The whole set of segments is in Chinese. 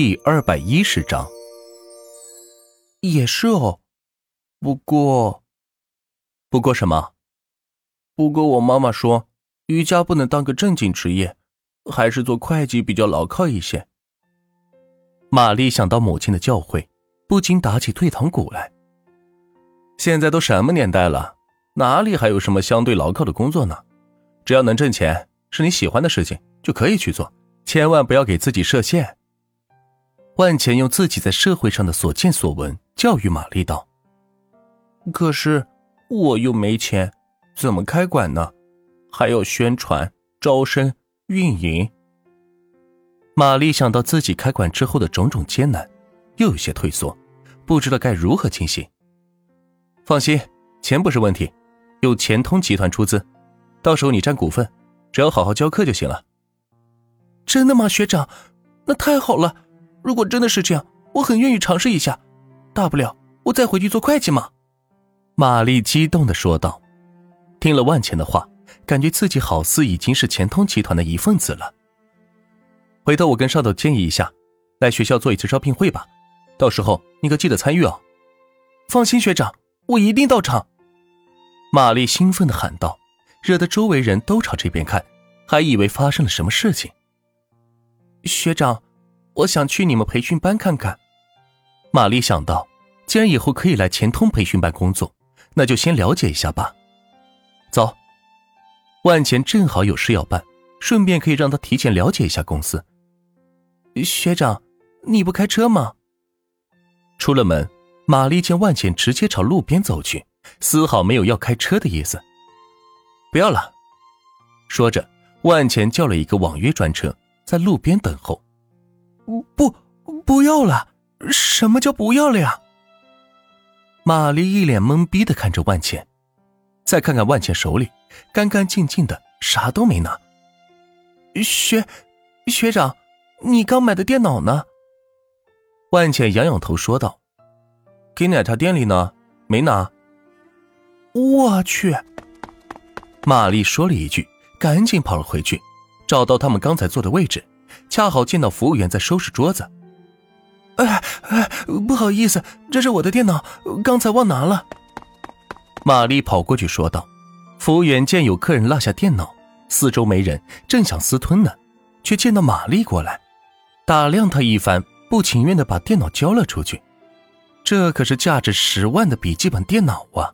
第二百一十章，也是哦。不过，不过什么？不过我妈妈说，瑜伽不能当个正经职业，还是做会计比较牢靠一些。玛丽想到母亲的教诲，不禁打起退堂鼓来。现在都什么年代了，哪里还有什么相对牢靠的工作呢？只要能挣钱，是你喜欢的事情，就可以去做，千万不要给自己设限。万钱用自己在社会上的所见所闻教育玛丽道：“可是我又没钱，怎么开馆呢？还要宣传、招生、运营。”玛丽想到自己开馆之后的种种艰难，又有些退缩，不知道该如何进行。放心，钱不是问题，有钱通集团出资，到时候你占股份，只要好好教课就行了。真的吗，学长？那太好了。如果真的是这样，我很愿意尝试一下，大不了我再回去做会计嘛。”玛丽激动的说道。听了万钱的话，感觉自己好似已经是钱通集团的一份子了。回头我跟上头建议一下，来学校做一次招聘会吧，到时候你可记得参与哦。放心，学长，我一定到场。”玛丽兴奋的喊道，惹得周围人都朝这边看，还以为发生了什么事情。学长。我想去你们培训班看看。玛丽想到，既然以后可以来钱通培训班工作，那就先了解一下吧。走，万钱正好有事要办，顺便可以让他提前了解一下公司。学长，你不开车吗？出了门，玛丽见万钱直接朝路边走去，丝毫没有要开车的意思。不要了，说着，万钱叫了一个网约专车，在路边等候。不，不要了！什么叫不要了呀？玛丽一脸懵逼的看着万茜，再看看万茜手里干干净净的，啥都没拿。学学长，你刚买的电脑呢？万茜仰仰头说道：“给奶茶店里呢，没拿。”我去！玛丽说了一句，赶紧跑了回去，找到他们刚才坐的位置。恰好见到服务员在收拾桌子，哎哎，不好意思，这是我的电脑，刚才忘拿了。玛丽跑过去说道。服务员见有客人落下电脑，四周没人，正想私吞呢，却见到玛丽过来，打量他一番，不情愿的把电脑交了出去。这可是价值十万的笔记本电脑啊！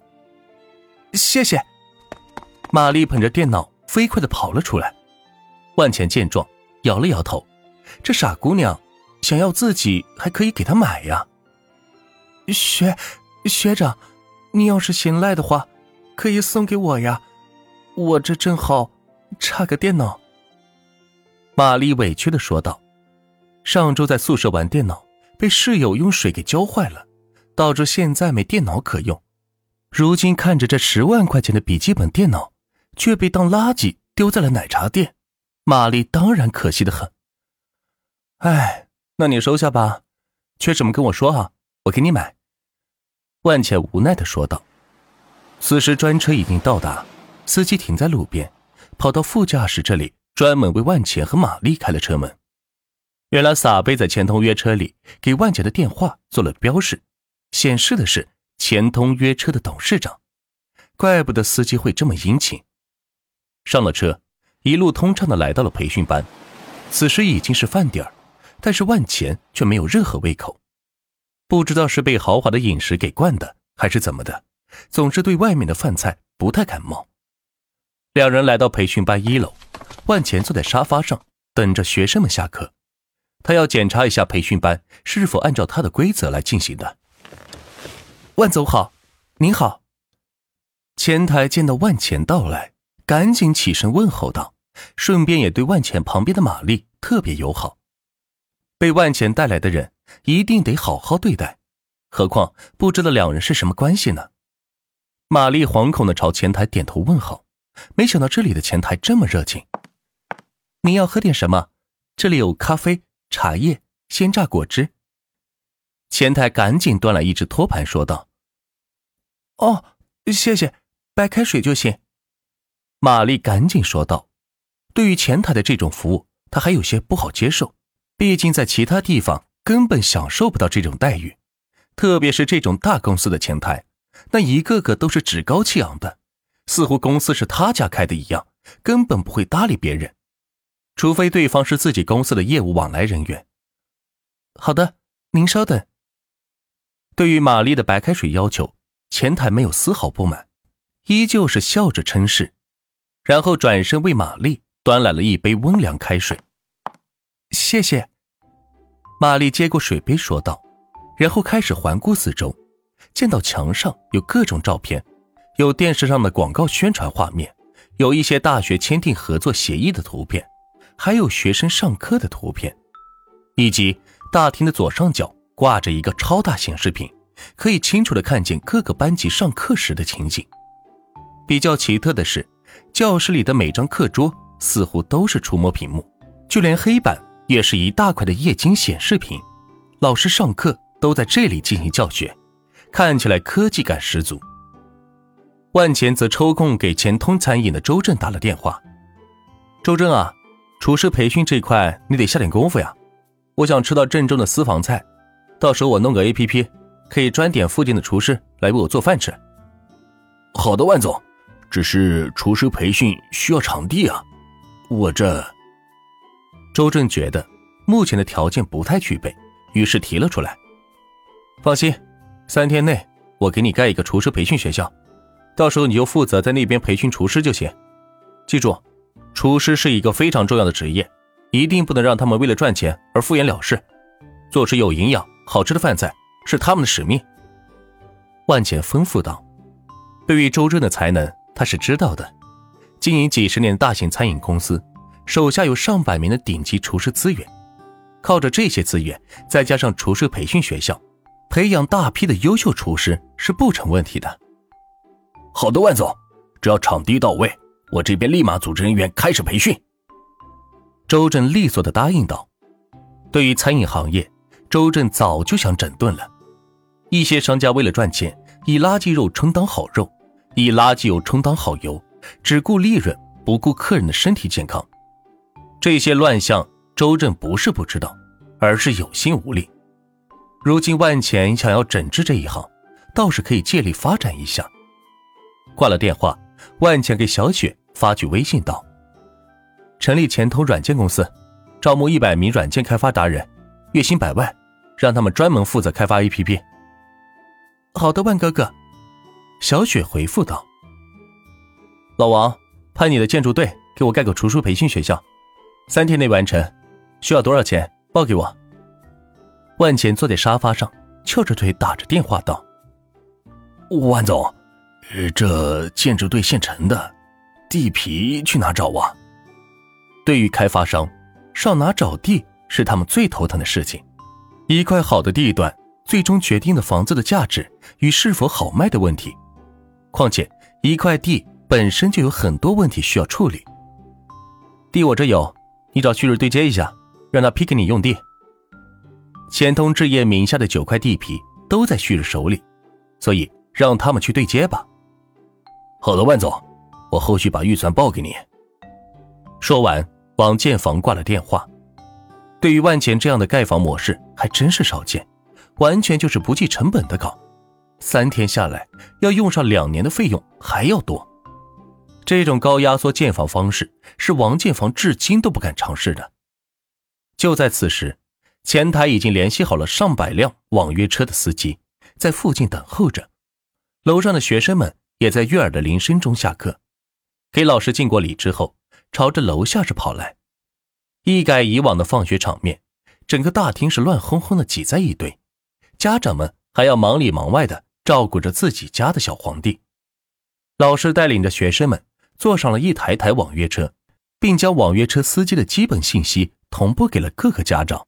谢谢。玛丽捧着电脑飞快的跑了出来。万钱见状。摇了摇头，这傻姑娘想要自己还可以给她买呀。学学长，你要是嫌赖的话，可以送给我呀，我这正好差个电脑。玛丽委屈的说道：“上周在宿舍玩电脑，被室友用水给浇坏了，导致现在没电脑可用。如今看着这十万块钱的笔记本电脑，却被当垃圾丢在了奶茶店。”玛丽当然可惜的很。哎，那你收下吧，缺什么跟我说啊，我给你买。”万茜无奈的说道。此时专车已经到达，司机停在路边，跑到副驾驶这里，专门为万茜和玛丽开了车门。原来撒贝在钱通约车里给万茜的电话做了标识，显示的是钱通约车的董事长，怪不得司机会这么殷勤。上了车。一路通畅的来到了培训班，此时已经是饭点儿，但是万钱却没有任何胃口，不知道是被豪华的饮食给惯的，还是怎么的，总是对外面的饭菜不太感冒。两人来到培训班一楼，万钱坐在沙发上等着学生们下课，他要检查一下培训班是否按照他的规则来进行的。万总好，您好。前台见到万钱到来，赶紧起身问候道。顺便也对万钱旁边的玛丽特别友好，被万钱带来的人一定得好好对待，何况不知道两人是什么关系呢？玛丽惶恐的朝前台点头问好，没想到这里的前台这么热情。您要喝点什么？这里有咖啡、茶叶、鲜榨果汁。前台赶紧端来一只托盘，说道：“哦，谢谢，白开水就行。”玛丽赶紧说道。对于前台的这种服务，他还有些不好接受。毕竟在其他地方根本享受不到这种待遇，特别是这种大公司的前台，那一个个都是趾高气昂的，似乎公司是他家开的一样，根本不会搭理别人，除非对方是自己公司的业务往来人员。好的，您稍等。对于玛丽的白开水要求，前台没有丝毫不满，依旧是笑着称是，然后转身为玛丽端来了一杯温凉开水。谢谢。玛丽接过水杯说道，然后开始环顾四周，见到墙上有各种照片，有电视上的广告宣传画面，有一些大学签订合作协议的图片，还有学生上课的图片，以及大厅的左上角。挂着一个超大显示屏，可以清楚的看见各个班级上课时的情景。比较奇特的是，教室里的每张课桌似乎都是触摸屏幕，就连黑板也是一大块的液晶显示屏。老师上课都在这里进行教学，看起来科技感十足。万钱则抽空给钱通餐饮的周正打了电话：“周正啊，厨师培训这块你得下点功夫呀，我想吃到正宗的私房菜。”到时候我弄个 A P P，可以专点附近的厨师来为我做饭吃。好的，万总，只是厨师培训需要场地啊，我这……周正觉得目前的条件不太具备，于是提了出来。放心，三天内我给你盖一个厨师培训学校，到时候你就负责在那边培训厨师就行。记住，厨师是一个非常重要的职业，一定不能让他们为了赚钱而敷衍了事，做出有营养。好吃的饭菜是他们的使命。万茜吩咐道：“对于周正的才能，他是知道的。经营几十年的大型餐饮公司，手下有上百名的顶级厨师资源，靠着这些资源，再加上厨师培训学校，培养大批的优秀厨师是不成问题的。”好的，万总，只要场地到位，我这边立马组织人员开始培训。周正利索的答应道：“对于餐饮行业。”周正早就想整顿了，一些商家为了赚钱，以垃圾肉充当好肉，以垃圾油充当好油，只顾利润，不顾客人的身体健康。这些乱象，周正不是不知道，而是有心无力。如今万钱想要整治这一行，倒是可以借力发展一下。挂了电话，万钱给小雪发去微信道：“成立前通软件公司，招募一百名软件开发达人，月薪百万。”让他们专门负责开发 APP。好的，万哥哥。小雪回复道：“老王，派你的建筑队给我盖个厨师培训学校，三天内完成。需要多少钱？报给我。”万钱坐在沙发上，翘着腿打着电话道：“万总，这建筑队现成的，地皮去哪找啊？”对于开发商，上哪找地是他们最头疼的事情。一块好的地段，最终决定了房子的价值与是否好卖的问题。况且，一块地本身就有很多问题需要处理。地我这有，你找旭日对接一下，让他批给你用地。钱通置业名下的九块地皮都在旭日手里，所以让他们去对接吧。好的，万总，我后续把预算报给你。说完，王建房挂了电话。对于万钱这样的盖房模式还真是少见，完全就是不计成本的搞，三天下来要用上两年的费用还要多。这种高压缩建房方式是王建房至今都不敢尝试的。就在此时，前台已经联系好了上百辆网约车的司机，在附近等候着。楼上的学生们也在悦耳的铃声中下课，给老师敬过礼之后，朝着楼下是跑来。一改以往的放学场面，整个大厅是乱哄哄的挤在一堆，家长们还要忙里忙外的照顾着自己家的小皇帝。老师带领着学生们坐上了一台台网约车，并将网约车司机的基本信息同步给了各个家长。